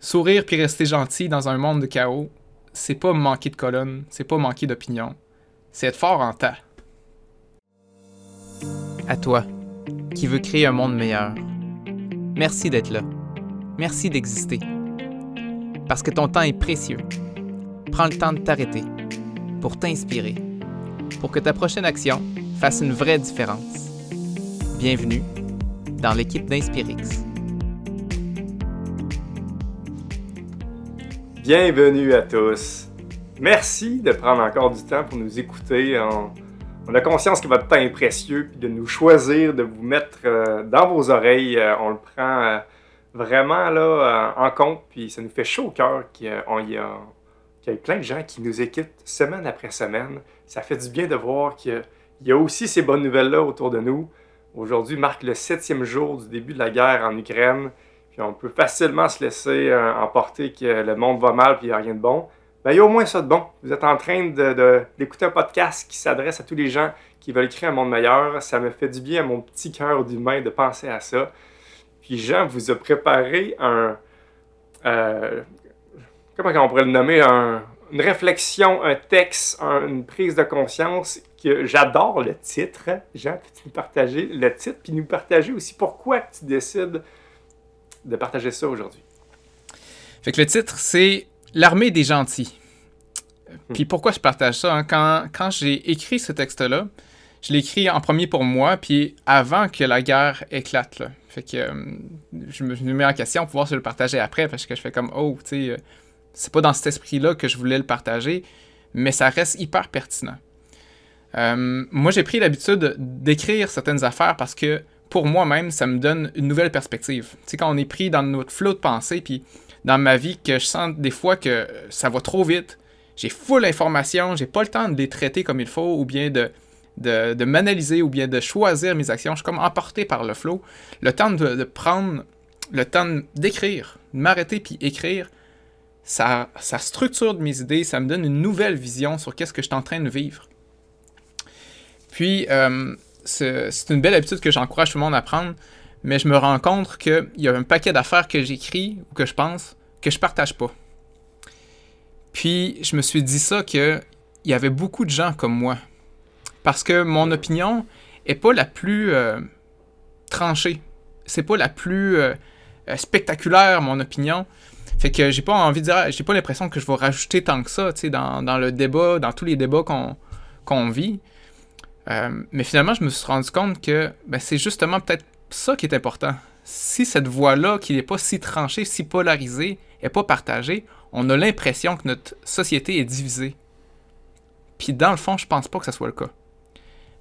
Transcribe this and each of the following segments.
Sourire puis rester gentil dans un monde de chaos, c'est pas manquer de colonne, c'est pas manquer d'opinion, c'est être fort en tas. À toi, qui veux créer un monde meilleur. Merci d'être là. Merci d'exister. Parce que ton temps est précieux. Prends le temps de t'arrêter pour t'inspirer, pour que ta prochaine action fasse une vraie différence. Bienvenue dans l'équipe d'Inspirix. Bienvenue à tous. Merci de prendre encore du temps pour nous écouter. On, a conscience que votre temps est précieux, puis de nous choisir, de vous mettre euh, dans vos oreilles. Euh, on le prend euh, vraiment là, en compte, puis ça nous fait chaud au cœur qu'il y, ait plein de gens qui nous écoutent semaine après semaine. Ça fait du bien de voir qu'il y a aussi ces bonnes nouvelles-là autour de nous. Aujourd'hui marque le septième jour du début de la guerre en Ukraine on peut facilement se laisser euh, emporter que le monde va mal et qu'il n'y a rien de bon, ben, il y a au moins ça de bon. Vous êtes en train d'écouter un podcast qui s'adresse à tous les gens qui veulent créer un monde meilleur. Ça me fait du bien à mon petit cœur d'humain de penser à ça. Puis Jean vous a préparé un... Euh, comment on pourrait le nommer? une réflexion, un texte, une prise de conscience que j'adore le titre. Jean, peux-tu nous partager le titre, puis nous partager aussi pourquoi tu décides de partager ça aujourd'hui. Fait que le titre, c'est L'armée des gentils. Hmm. Puis pourquoi je partage ça? Hein? Quand, quand j'ai écrit ce texte-là, je l'ai écrit en premier pour moi, puis avant que la guerre éclate. Là. Fait que euh, je, me, mets en question pour pouvoir se le partager après, parce que je fais comme, oh, tu sais, euh, c'est pas dans cet esprit-là que je voulais le partager, mais ça reste hyper pertinent. Euh, moi, j'ai pris l'habitude d'écrire certaines affaires parce que pour moi-même, ça me donne une nouvelle perspective. Tu sais, quand on est pris dans notre flot de pensée, puis dans ma vie, que je sens des fois que ça va trop vite, j'ai full information, j'ai pas le temps de les traiter comme il faut, ou bien de, de, m'analyser, ou bien de choisir mes actions. Je suis comme emporté par le flot. Le temps de, prendre, le temps d'écrire, de m'arrêter puis écrire, ça, ça structure mes idées, ça me donne une nouvelle vision sur qu'est-ce que je suis en train de vivre. Puis, euh, c'est une belle habitude que j'encourage tout le monde à prendre, mais je me rends compte qu'il y a un paquet d'affaires que j'écris ou que je pense que je partage pas. Puis je me suis dit ça qu'il y avait beaucoup de gens comme moi. Parce que mon opinion est pas la plus euh, tranchée. C'est pas la plus euh, spectaculaire, mon opinion. Fait que j'ai pas envie de dire, j'ai pas l'impression que je vais rajouter tant que ça, tu dans, dans, le débat, dans tous les débats qu'on vit. Euh, mais finalement, je me suis rendu compte que ben, c'est justement peut-être ça qui est important. Si cette voix-là, qui n'est pas si tranchée, si polarisée, n'est pas partagée, on a l'impression que notre société est divisée. Puis dans le fond, je pense pas que ce soit le cas.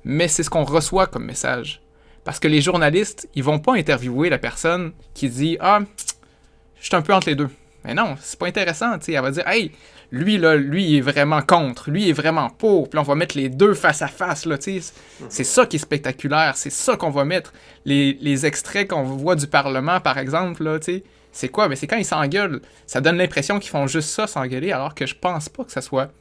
Mais c'est ce qu'on reçoit comme message. Parce que les journalistes, ils vont pas interviewer la personne qui dit Ah, je suis un peu entre les deux. Mais non, c'est pas intéressant. Elle va dire Hey, lui, là, lui, est vraiment contre, lui est vraiment pour, puis on va mettre les deux face à face, là, tu sais. C'est ça qui est spectaculaire, c'est ça qu'on va mettre. Les, extraits qu'on voit du Parlement, par exemple, là, tu sais, c'est quoi? Mais c'est quand ils s'engueulent. Ça donne l'impression qu'ils font juste ça, s'engueuler, alors que je pense pas que ça soit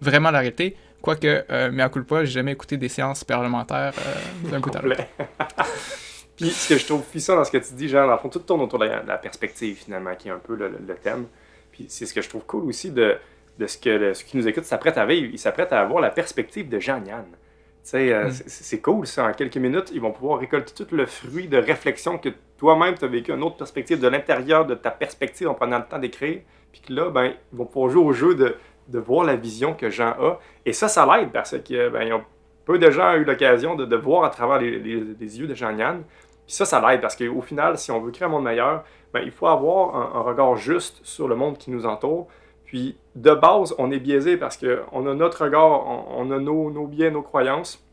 vraiment la réalité. Quoique, euh, mais à coup de j'ai jamais écouté des séances parlementaires euh, d'un coup à l'autre. Puis ce que je trouve puissant dans ce que tu dis, genre, dans le fond, tout tourne autour de la, perspective, finalement, qui est un peu le, le thème. Puis c'est ce que je trouve cool aussi de, de ce que ceux qui nous écoutent s'apprêtent à vivre. Ils s'apprêtent à avoir la perspective de Jean-Yann. Euh, mm. C'est cool, ça. En quelques minutes, ils vont pouvoir récolter tout le fruit de réflexion que toi-même, tu as vécu une autre perspective de l'intérieur de ta perspective en prenant le temps d'écrire. Puis que là, ben, ils vont pouvoir jouer au jeu de, de voir la vision que Jean a. Et ça, ça l'aide parce que ben, peu de gens ont eu l'occasion de, de, voir à travers les, les, yeux de Jean-Yann. Puis ça, ça l'aide parce qu'au final, si on veut créer un monde meilleur, ben, il faut avoir un, regard juste sur le monde qui nous entoure. Puis, de base, on est biaisé parce qu'on a notre regard, on, a nos, nos, biais, nos croyances.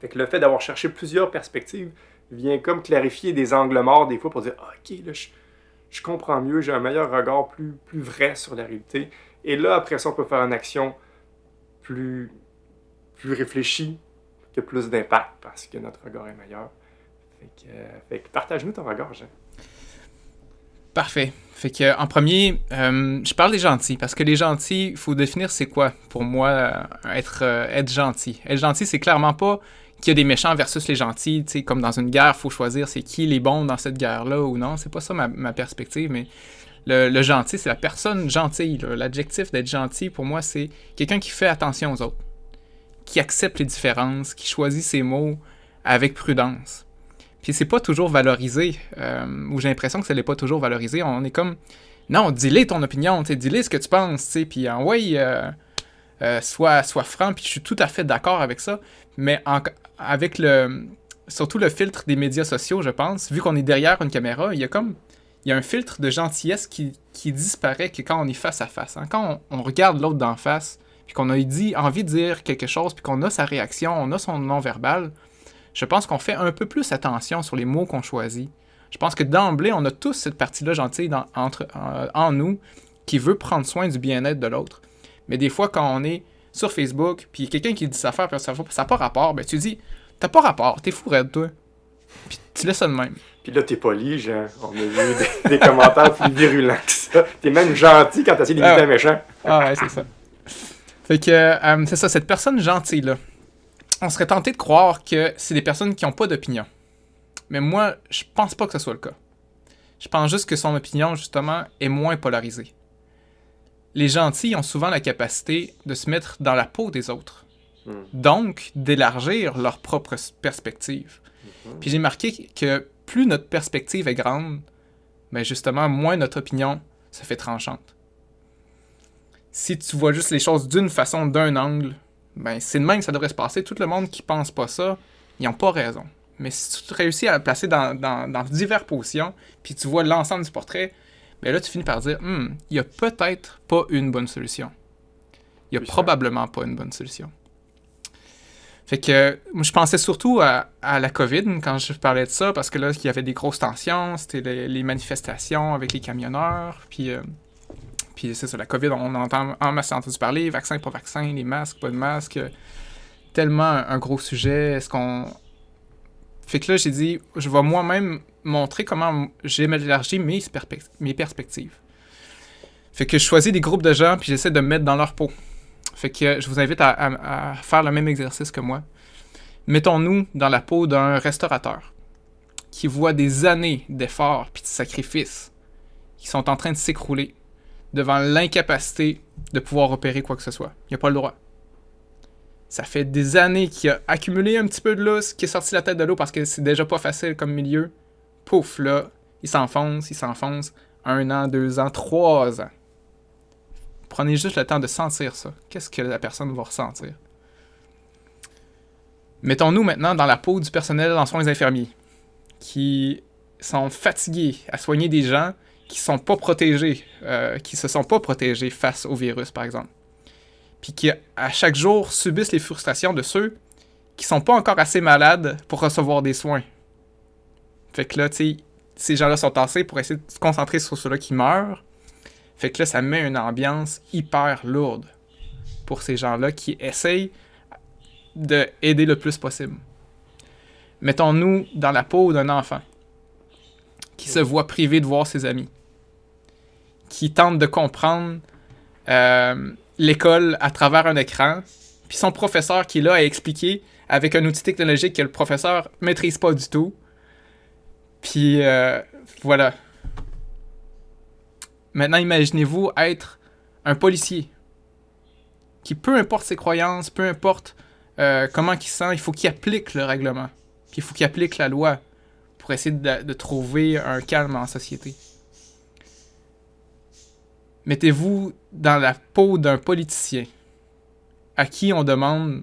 Fait que le fait d'avoir cherché plusieurs perspectives vient comme clarifier des angles morts des fois pour dire Ok, là, je, comprends mieux, j'ai un meilleur regard plus, plus vrai sur la réalité. Et là, après ça, on peut faire une action plus, plus réfléchie, qui a plus d'impact parce que notre regard est meilleur. Fait que, euh, fait que partage-nous ton regard. Parfait. Fait que en premier, euh, je parle des gentils parce que les gentils, il faut définir c'est quoi pour moi euh, être être gentil. Être gentil, c'est clairement pas qu'il y a des méchants versus les gentils, tu sais comme dans une guerre, faut choisir c'est qui les bons dans cette guerre là ou non. C'est pas ça ma, perspective, mais Le, gentil, c'est la personne gentille. L'adjectif d'être gentil, pour moi, c'est quelqu'un qui fait attention aux autres, qui accepte les différences, qui choisit ses mots avec prudence. C'est pas toujours valorisé, euh, ou j'ai l'impression que ça n'est pas toujours valorisé. On est comme, non, dis-le ton opinion, dis-le ce que tu penses, puis en ouais, euh, euh, sois, franc, puis je suis tout à fait d'accord avec ça. Mais avec le, surtout le filtre des médias sociaux, je pense, vu qu'on est derrière une caméra, il y a comme il y a un filtre de gentillesse qui, disparaît que quand on est face à face. Hein. Quand on, regarde l'autre d'en face, puis qu'on a envie de dire quelque chose, puis qu'on a sa réaction, on a son non-verbal, je pense qu'on fait un peu plus attention sur les mots qu'on choisit. Je pense que d'emblée, on a tous cette partie-là gentille entre, en nous qui veut prendre soin du bien-être de l'autre. Mais des fois, quand on est sur Facebook, puis quelqu'un qui dit sa affaire, puis ça n'a pas rapport, ben tu dis, t'as pas rapport, t'es fou toi. Puis tu laisses ça de même. Puis là, t'es poli, genre. On a vu des, commentaires plus virulents que ça. T'es même gentil quand t'essayes d'imiter ah, un méchant. Ah ouais, c'est ça. Fait que, euh, c'est ça, cette personne gentille-là. On serait tenté de croire que c'est des personnes qui n'ont pas d'opinion. Mais moi, je pense pas que ce soit le cas. Je pense juste que son opinion, justement, est moins polarisée. Les gentils ont souvent la capacité de se mettre dans la peau des autres. Hmm. Donc, d'élargir leur propre perspective. Hmm. Puis j'ai marqué que plus notre perspective est grande, mais ben, justement, moins notre opinion se fait tranchante. Si tu vois juste les choses d'une façon, d'un angle, ben c'est de même que ça devrait se passer. Tout le monde qui pense pas ça, ils n'ont pas raison. Mais si tu réussis à le placer dans, dans, diverses positions, puis tu vois l'ensemble du portrait, ben là, tu finis par dire, hmm, il n'y a peut-être pas une bonne solution. Il n'y a probablement pas une bonne solution. Fait que je pensais surtout à, la COVID quand je parlais de ça, parce que là, il y avait des grosses tensions, c'était les, manifestations avec les camionneurs, puis, euh, puis c'est ça, la COVID, on entend en masse entendu parler, vaccin, pas vaccin, les masques, pas de masques, tellement un, gros sujet, est-ce qu'on... Fait que là, j'ai dit, je vais moi-même montrer comment j'ai élargi mes, mes perspectives. Fait que je choisis des groupes de gens, puis j'essaie de me mettre dans leur peau. Fait que je vous invite à, faire le même exercice que moi. Mettons-nous dans la peau d'un restaurateur qui voit des années d'efforts puis de sacrifices qui sont en train de s'écrouler devant l'incapacité de pouvoir opérer quoi que ce soit. Il n'a pas le droit. Ça fait des années qu'il a accumulé un petit peu de lousse, qui est sorti la tête de l'eau parce que c'est déjà pas facile comme milieu. Pouf, là, il s'enfonce, il s'enfonce. Un an, deux ans, trois ans. Prenez juste le temps de sentir ça. Qu'est-ce que la personne va ressentir? Mettons-nous maintenant dans la peau du personnel en soins infirmiers, qui sont fatigués à soigner des gens qui sont pas protégés, euh, qui se sont pas protégés face au virus, par exemple. Puis qui, à chaque jour, subissent les frustrations de ceux qui sont pas encore assez malades pour recevoir des soins. Fait que là, tu sais, ces gens-là sont tassés pour essayer de se concentrer sur ceux-là qui meurent, fait que là, ça met une ambiance hyper lourde pour ces gens-là qui essayent d'aider le plus possible. Mettons-nous dans la peau d'un enfant qui se voit privé de voir ses amis, qui tente de comprendre euh, l'école à travers un écran, puis son professeur qui est là à expliquer avec un outil technologique que le professeur maîtrise pas du tout. Puis euh, voilà, Maintenant, imaginez-vous être un policier qui, peu importe ses croyances, peu importe euh, comment il sent, il faut qu'il applique le règlement. Puis il faut qu'il applique la loi pour essayer de, trouver un calme en société. Mettez-vous dans la peau d'un politicien à qui on demande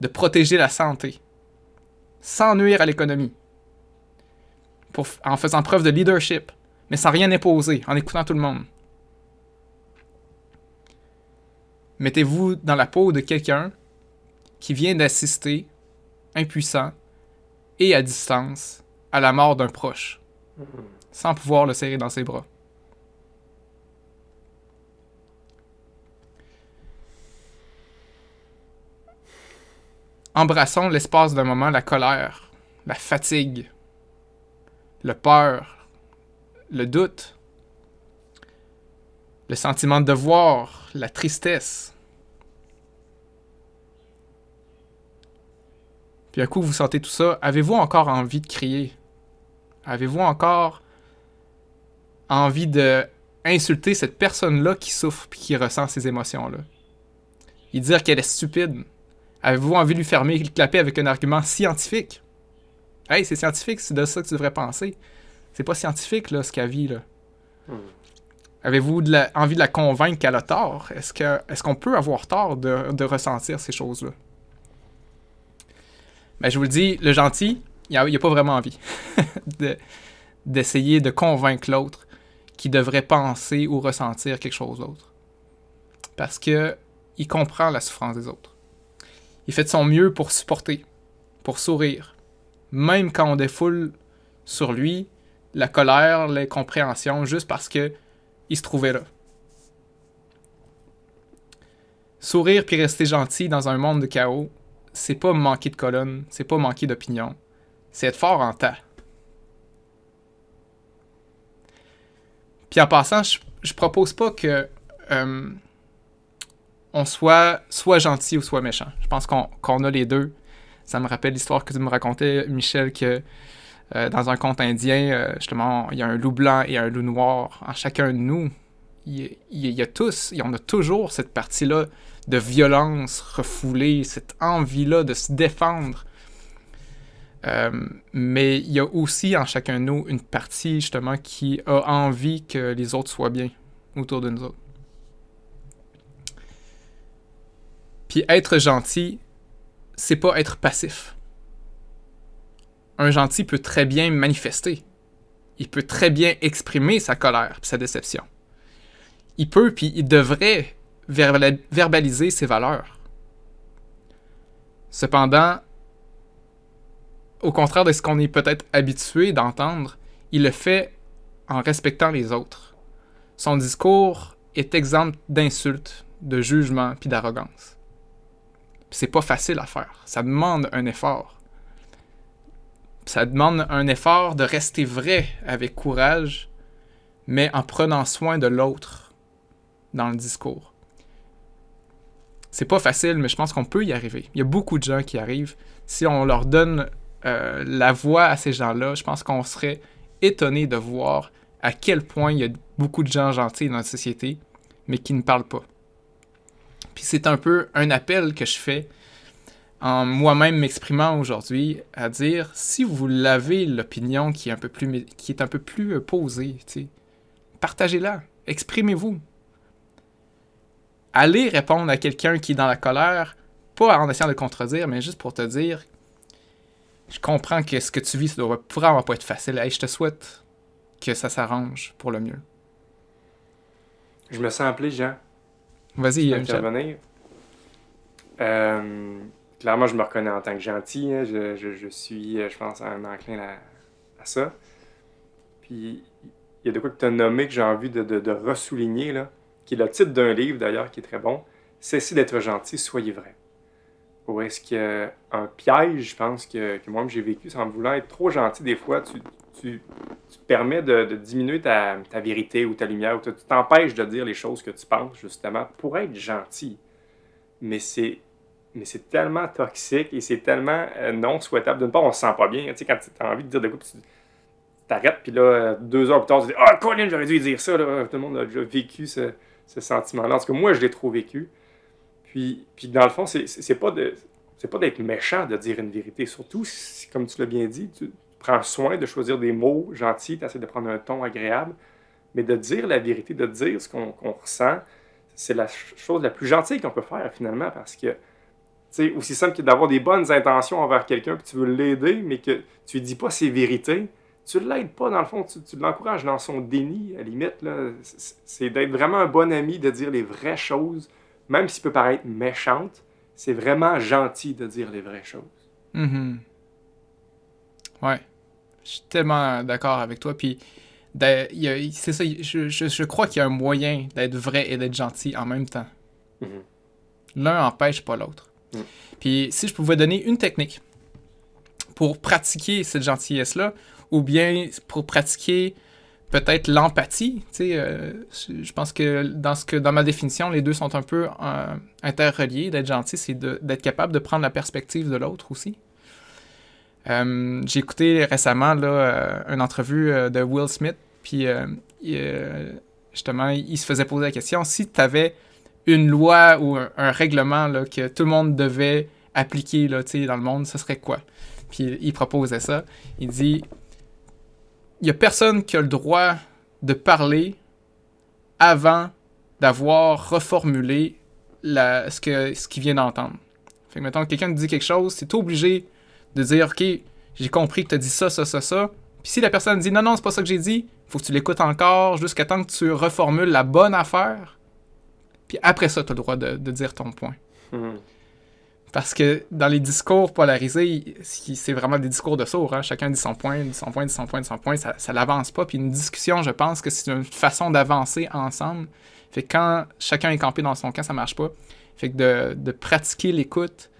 de protéger la santé sans nuire à l'économie, en faisant preuve de leadership, mais sans rien imposer, en écoutant tout le monde. Mettez-vous dans la peau de quelqu'un qui vient d'assister, impuissant et à distance, à la mort d'un proche, sans pouvoir le serrer dans ses bras. Embrassons l'espace d'un moment la colère, la fatigue, le peur, le doute, le sentiment de devoir, la tristesse. Puis un coup, vous sentez tout ça, avez-vous encore envie de crier? Avez-vous encore envie de insulter cette personne-là qui souffre et qui ressent ces émotions-là? Et dire qu'elle est stupide. Avez-vous envie de lui fermer le clapet avec un argument scientifique? Hey, c'est scientifique, c'est de ça que tu devrais penser. C'est pas scientifique, là, ce qu'elle vit, là. Hmm. Avez-vous envie de la convaincre qu'elle a tort? Est-ce qu'on est qu'on peut avoir tort de, de ressentir ces choses-là? Ben, je vous le dis, le gentil, il n'a a pas vraiment envie d'essayer de, convaincre l'autre qui devrait penser ou ressentir quelque chose d'autre. Parce que il comprend la souffrance des autres. Il fait de son mieux pour supporter, pour sourire, même quand on défoule sur lui la colère, l'incompréhension, juste parce que il se trouvait là. Sourire puis rester gentil dans un monde de chaos, c'est pas manquer de colonne, c'est pas manquer d'opinion, c'est être fort en tas. Puis en passant, je, propose pas que euh, soit gentil ou soit méchant. Je pense qu'on a les deux. Ça me rappelle l'histoire que tu me racontais, Michel, que euh, dans un conte indien, euh, justement, il y a un loup blanc et un loup noir. En chacun de nous, il, y a tous, on a toujours cette partie-là de violence refoulée, cette envie-là de se défendre. Euh, mais il y a aussi en chacun de nous une partie justement qui a envie que les autres soient bien autour de nous autres. Puis être gentil, c'est pas être passif. Un gentil peut très bien manifester. Il peut très bien exprimer sa colère et sa déception. Il peut puis il devrait verbaliser ses valeurs. Cependant, au contraire de ce qu'on est peut-être habitué d'entendre, il le fait en respectant les autres. Son discours est exempt d'insultes, de jugements puis d'arrogance. C'est pas facile à faire. Ça demande un effort. Ça demande un effort de rester vrai avec courage, mais en prenant soin de l'autre dans le discours c'est pas facile, mais je pense qu'on peut y arriver. Il y a beaucoup de gens qui arrivent. Si on leur donne euh, la voix à ces gens-là, je pense qu'on serait étonné de voir à quel point il y a beaucoup de gens gentils dans la société, mais qui ne parlent pas. Puis c'est un peu un appel que je fais en moi-même m'exprimant aujourd'hui à dire si vous l'avez l'opinion qui est un peu plus qui est euh, posée, partagez-la, exprimez-vous aller répondre à quelqu'un qui est dans la colère, pas en essayant de contredire, mais juste pour te dire Je comprends que ce que tu vis, ça doit vraiment pas être facile. et je te souhaite que ça s'arrange pour le mieux. Je me sens appelé, Jean. Vas-y, intervenir. Euh, clairement, je me reconnais en tant que gentil. Hein. Je, suis, euh, je pense, un enclin à, à ça. Puis, il y a de quoi que tu as nommé que j'ai envie de, de, de ressouligner. Là qui est le titre d'un livre d'ailleurs qui est très bon, Cessez d'être gentil, soyez vrai. Ou est-ce qu'il y a un piège, je pense, que, que moi-même j'ai vécu, en voulant être trop gentil, des fois, tu, tu, tu permets de, diminuer ta, vérité ou ta lumière, ou tu t'empêches de dire les choses que tu penses, justement, pour être gentil. Mais c'est mais c'est tellement toxique et c'est tellement euh, non souhaitable. D'une part, on se sent pas bien. Tu sais, quand tu as envie de dire de quoi, tu t'arrêtes, puis là, deux heures plus tard, tu dis Ah, oh, Colin, j'aurais dû dire ça. Tout le monde a déjà vécu ce, ce sentiment-là. En tout cas, moi, je l'ai trop vécu. Puis, puis dans le fond, c'est pas de c'est pas d'être méchant de dire une vérité. Surtout, si, comme tu l'as bien dit, tu prends soin de choisir des mots gentils, tu essaies de prendre un ton agréable, mais de dire la vérité, de dire ce qu'on ressent, c'est la chose la plus gentille qu'on peut faire finalement parce que c'est aussi simple que d'avoir des bonnes intentions envers quelqu'un que tu veux l'aider, mais que tu lui dis pas ses vérités, tu ne l'aides pas, dans le fond, tu, l'encourages dans son déni, à la limite. C'est d'être vraiment un bon ami, de dire les vraies choses, même s'il peut paraître méchante, c'est vraiment gentil de dire les vraies choses. Mm Ouais. Je suis tellement d'accord avec toi. Puis, c'est ça, je, je, crois qu'il y a un moyen d'être vrai et d'être gentil en même temps. Mm-hmm. L'un n'empêche pas l'autre. Mm. Puis, si je pouvais donner une technique pour pratiquer cette gentillesse-là, ou bien pour pratiquer peut-être l'empathie. Euh, je pense que dans, ce que dans ma définition, les deux sont un peu euh, interreliés. D'être gentil, c'est d'être capable de prendre la perspective de l'autre aussi. Euh, j'ai écouté récemment là, une entrevue de Will Smith, puis justement, il se faisait poser la question si tu avais une loi ou un, règlement là, que tout le monde devait appliquer là, dans le monde, ce serait quoi? Puis il proposait ça. Il dit il n'y a personne qui a le droit de parler avant d'avoir reformulé ce qu'il ce vient d'entendre. Fait que, mettons, quelqu'un te dit quelque chose, c'est obligé de dire, OK, j'ai compris que tu as dit ça, ça, ça, ça. Puis si la personne dit, non, non, c'est pas ça que j'ai dit, faut que tu l'écoutes encore jusqu'à temps que tu reformules la bonne affaire. Puis après ça, tu as le droit de, dire ton point. Hmm. Parce que dans les discours polarisés, c'est vraiment des discours de sourds. Hein. Chacun dit son point, dit son point, dit son point, dit son point. Ça, ça l'avance pas. Puis une discussion, je pense que c'est une façon d'avancer ensemble. Fait que quand chacun est campé dans son camp, ça marche pas. Fait que de, de pratiquer l'écoute,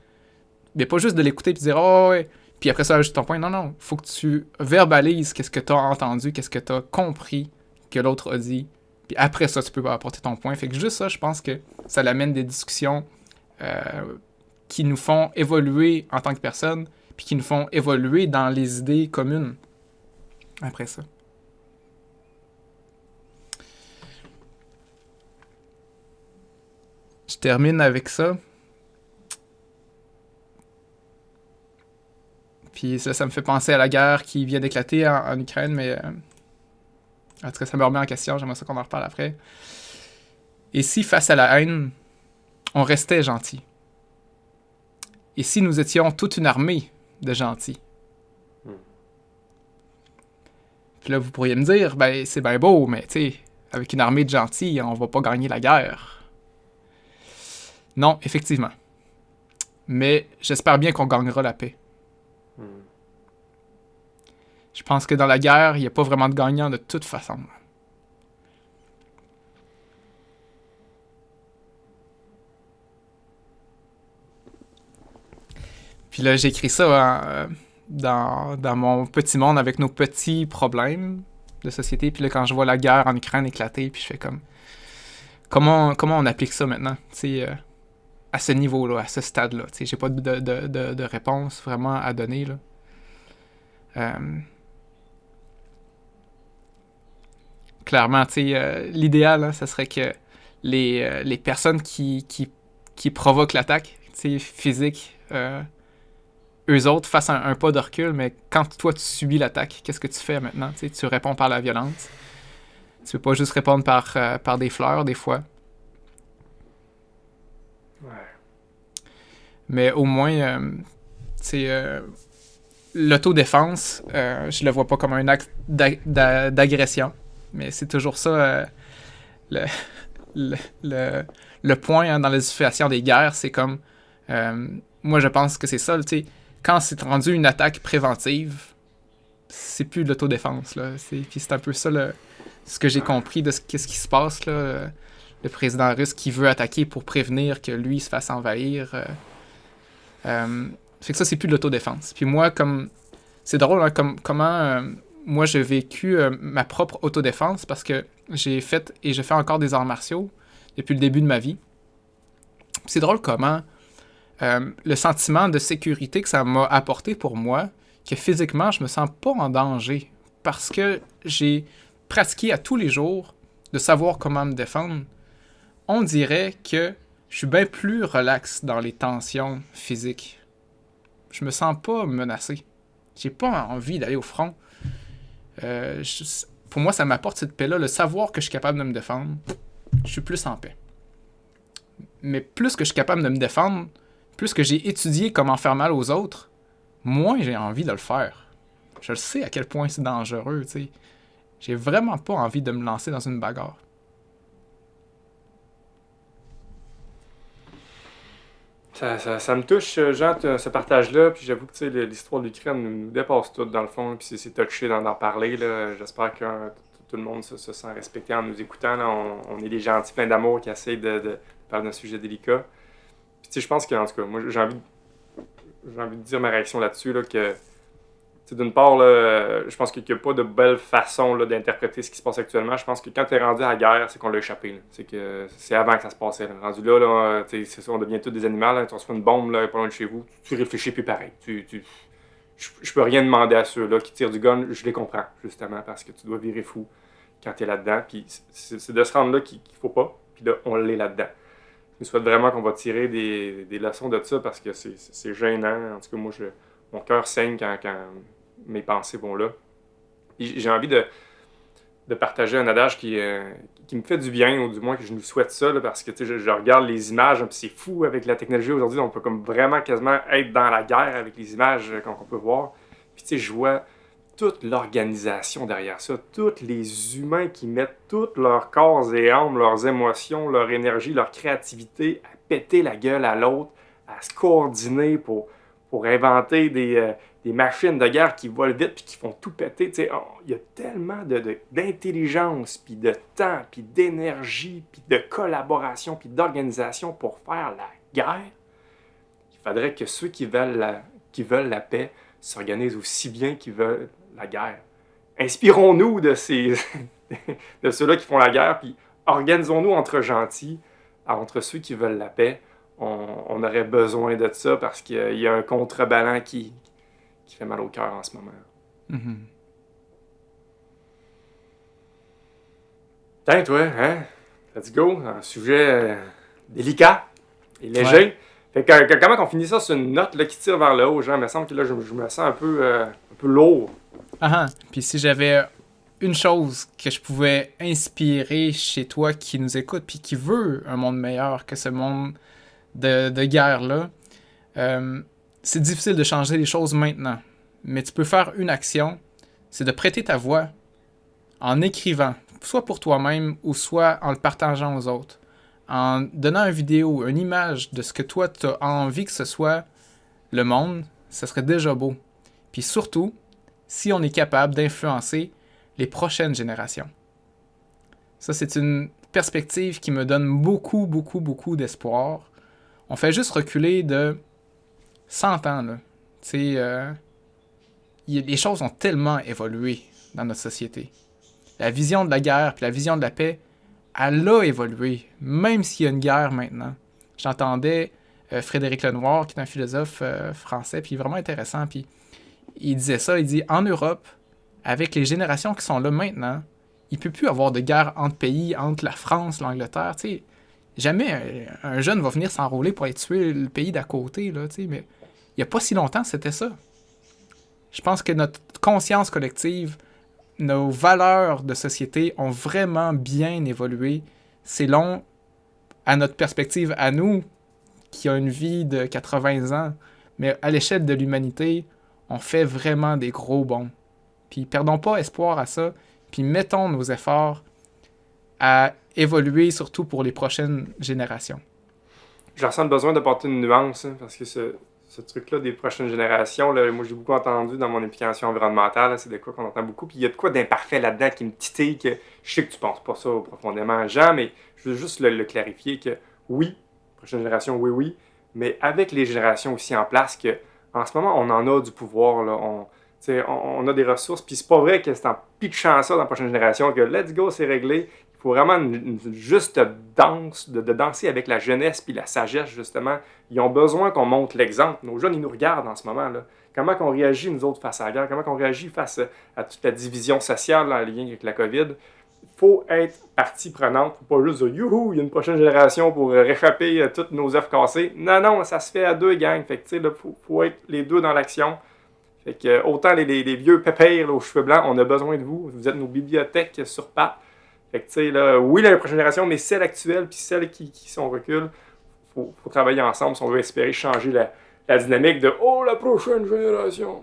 mais pas juste de l'écouter et de dire Oh ouais, puis après ça, ajoute ton point. Non, non, faut que tu verbalises qu'est-ce que tu as entendu, qu'est-ce que tu as compris que l'autre a dit. Puis après ça, tu peux apporter ton point. Fait que juste ça, je pense que ça l'amène des discussions euh, qui nous font évoluer en tant que personne, puis qui nous font évoluer dans les idées communes. Après ça. Je termine avec ça. Puis ça, ça me fait penser à la guerre qui vient d'éclater en, Ukraine, mais euh, en tout cas, ça me remet en question. J'aimerais ça qu'on en reparle après. Et si, face à la haine, on restait gentil? Et si nous étions toute une armée de gentils? Hmm. Puis là, vous pourriez me dire, ben, c'est bien beau, mais tu sais, avec une armée de gentils, on va pas gagner la guerre. Non, effectivement. Mais j'espère bien qu'on gagnera la paix. Je pense que dans la guerre, il n'y a pas vraiment de gagnant de toute façon. Puis là, j'écris ça hein, euh, dans, dans, mon petit monde avec nos petits problèmes de société. Puis là, quand je vois la guerre en Ukraine éclater, puis je fais comme... Comment, comment on applique ça maintenant? Euh, à ce niveau-là, à ce stade-là. J'ai pas de, réponse vraiment à donner, là. Euh, clairement, euh, l'idéal, hein, ce serait que les, euh, les personnes qui, qui, provoquent l'attaque physique, eux autres fassent un, pas de recul, mais quand toi tu subis l'attaque, qu'est-ce que tu fais maintenant? tu réponds par la violence. Tu peux pas juste répondre par, par des fleurs, des fois. Mais au moins, c'est l'autodéfense, je le vois pas comme un acte d'agression. Mais c'est toujours ça euh, le, le, point hein, dans la situation des guerres. C'est comme. Euh, moi, je pense que c'est ça. Quand c'est rendu une attaque préventive, c'est plus l'autodéfense. Puis c'est un peu ça ce que j'ai compris de ce, ce qui se passe. Là, le président russe qui veut attaquer pour prévenir que lui se fasse envahir. Euh, c'est que ça, c'est plus de l'autodéfense. Puis moi, comme. C'est drôle, hein, comme, comment moi, j'ai vécu euh, ma propre autodéfense parce que j'ai fait et je fais encore des arts martiaux depuis le début de ma vie. C'est drôle comment euh, le sentiment de sécurité que ça m'a apporté pour moi, que physiquement, je me sens pas en danger parce que j'ai pratiqué à tous les jours de savoir comment me défendre. On dirait que je suis bien plus relax dans les tensions physiques. Je me sens pas menacé. J'ai pas envie d'aller au front. Euh, pour moi, ça m'apporte cette paix-là, le savoir que je suis capable de me défendre. Je suis plus en paix. Mais plus que je suis capable de me défendre, plus que j'ai étudié comment faire mal aux autres, moins j'ai envie de le faire. Je le sais à quel point c'est dangereux, tu sais. J'ai vraiment pas envie de me lancer dans une bagarre. Ça, me touche, euh, Jean, ce partage-là. Puis j'avoue que l'histoire de l'Ukraine nous, dépasse tout, dans le fond. Puis c'est touché d'en parler. J'espère que tout le monde se, sent respecté en nous écoutant. On, est des gentils, pleins d'amour qui essayent de, parler d'un sujet délicat. Puis je pense qu'en tout cas, moi, j'ai envie, envie de dire ma réaction là-dessus, là, que d'une part, je pense qu'il n'y a pas de belle façon d'interpréter ce qui se passe actuellement. Je pense que quand tu es rendu à la guerre, c'est qu'on l'a échappé. C'est que c'est avant que ça se passait. Rendu là, là c'est ça, on devient tous des animaux. Là. Tu reçois une bombe là, pas loin de chez vous. Tu réfléchis plus pareil. Tu, tu... Je, peux rien demander à ceux-là qui tirent du gun. Je les comprends, justement, parce que tu dois virer fou quand tu es là-dedans. Puis c'est de se rendre là qu'il ne faut pas. Puis là, on l'est là-dedans. Je souhaite vraiment qu'on va tirer des, des, leçons de ça parce que c'est gênant. En tout cas, moi, je, mon cœur saigne quand mes pensées vont là. J'ai envie de, de partager un adage qui, euh, qui me fait du bien, ou du moins que je nous souhaite ça, parce que je, je, regarde les images, c'est fou avec la technologie aujourd'hui, on peut comme vraiment quasiment être dans la guerre avec les images euh, qu'on peut voir. Puis je vois toute l'organisation derrière ça, tous les humains qui mettent tout leur corps et âme, leurs émotions, leur énergie, leur créativité à péter la gueule à l'autre, à se coordonner pour, pour inventer des, euh, des machines de guerre qui volent vite puis qui font tout péter. Il y a tellement d'intelligence, de, puis de temps, puis d'énergie, puis de collaboration, puis d'organisation pour faire la guerre. Il faudrait que ceux qui veulent la, qui veulent la paix s'organisent aussi bien qu'ils veulent la guerre. Inspirons-nous de, ceux-là qui font la guerre, puis organisons-nous entre gentils, entre ceux qui veulent la paix. On, aurait besoin de ça parce qu'il y a un contrebalan qui, qui fait mal au cœur en ce moment. Mm Tiens, toi, hein? Let's go. Un sujet euh, délicat et léger. Fait que, comment on finit ça sur une note là, qui tire vers le haut, genre? Il me semble que là, je, me sens un peu, euh, un peu lourd. Ah, ah Puis si j'avais une chose que je pouvais inspirer chez toi qui nous écoute, puis qui veut un monde meilleur que ce monde de, de guerre-là, euh, c'est difficile de changer les choses maintenant. Mais tu peux faire une action, c'est de prêter ta voix en écrivant, soit pour toi-même ou soit en le partageant aux autres. En donnant une vidéo, une image de ce que toi tu as envie que ce soit le monde, ça serait déjà beau. Puis surtout, si on est capable d'influencer les prochaines générations. Ça, c'est une perspective qui me donne beaucoup, beaucoup, beaucoup d'espoir. On fait juste reculer de 100 ans, là. Tu sais, euh, les choses ont tellement évolué dans notre société. La vision de la guerre puis la vision de la paix, elle a évolué, même s'il y a une guerre maintenant. J'entendais euh, Frédéric Lenoir, qui est un philosophe euh, français, puis vraiment intéressant, puis il disait ça, il dit, en Europe, avec les générations qui sont là maintenant, il peut plus avoir de guerre entre pays, entre la France, l'Angleterre, tu sais. Jamais un, jeune va venir s'enrôler pour aller tuer le pays d'à côté, là, tu sais, mais il n'y a pas si longtemps, c'était ça. Je pense que notre conscience collective, nos valeurs de société ont vraiment bien évolué long à notre perspective, à nous, qui a une vie de 80 ans. Mais à l'échelle de l'humanité, on fait vraiment des gros bons. Puis perdons pas espoir à ça, puis mettons nos efforts à évoluer, surtout pour les prochaines générations. Je ressens le besoin d'apporter une nuance, hein, parce que ce, ce truc-là des prochaines générations, là, moi j'ai beaucoup entendu dans mon implication environnementale, c'est de quoi qu'on entend beaucoup. Puis il y a de quoi d'imparfait là-dedans qui me titille, que je sais que tu penses pas ça profondément, Jean, mais je veux juste le, clarifier que oui, prochaine génération, oui, oui, mais avec les générations aussi en place, que en ce moment, on en a du pouvoir, là, on, on, a des ressources, puis c'est pas vrai que c'est en pitchant ça dans la prochaine génération que let's go, c'est réglé, faut vraiment une, juste danse, de, danser avec la jeunesse puis la sagesse, justement. Ils ont besoin qu'on montre l'exemple. Nos jeunes, ils nous regardent en ce moment. Là. Comment qu'on réagit, nous autres, face à la guerre? Comment qu'on réagit face à toute la division sociale en lien avec la COVID? Faut être partie prenante. Faut pas juste dire Youhou, il y a une prochaine génération pour réchapper euh, toutes nos œufs cassés. Non, non, ça se fait à deux gangs. Fait que, tu sais, faut, faut être les deux dans l'action. Fait que, autant les, les, vieux pépères aux cheveux blancs, on a besoin de vous. Vous êtes nos bibliothèques sur pattes. Fait que, tu sais, là, oui, la prochaine génération, mais celle actuelle, puis celle qui, qui sont recul, il faut, faut, travailler ensemble si on veut espérer changer la, la dynamique de Oh, la prochaine génération.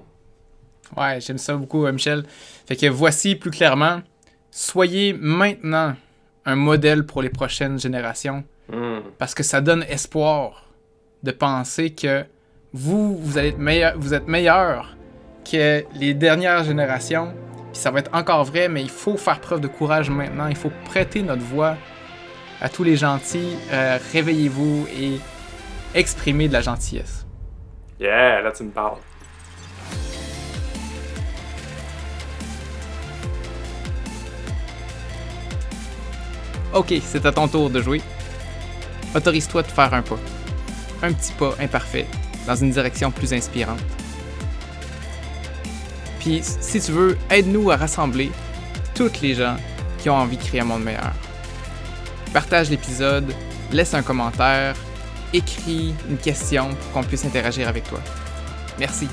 Ouais, j'aime ça beaucoup, euh, Michel. Fait que voici plus clairement, soyez maintenant un modèle pour les prochaines générations. Hmm. Parce que ça donne espoir de penser que vous, vous, allez être meilleur, vous êtes meilleur que les dernières générations ça va être encore vrai, mais il faut faire preuve de courage maintenant. Il faut prêter notre voix à tous les gentils. Euh, réveillez-vous et exprimez de la gentillesse. Yeah, là tu me parles. Ok, c'est à ton tour de jouer. Autorise-toi de faire un pas. Un petit pas imparfait dans une direction plus inspirante. Puis si tu veux, aide-nous à rassembler toutes les gens qui ont envie de créer un monde meilleur. Partage l'épisode, laisse un commentaire, écris une question pour qu'on puisse interagir avec toi. Merci.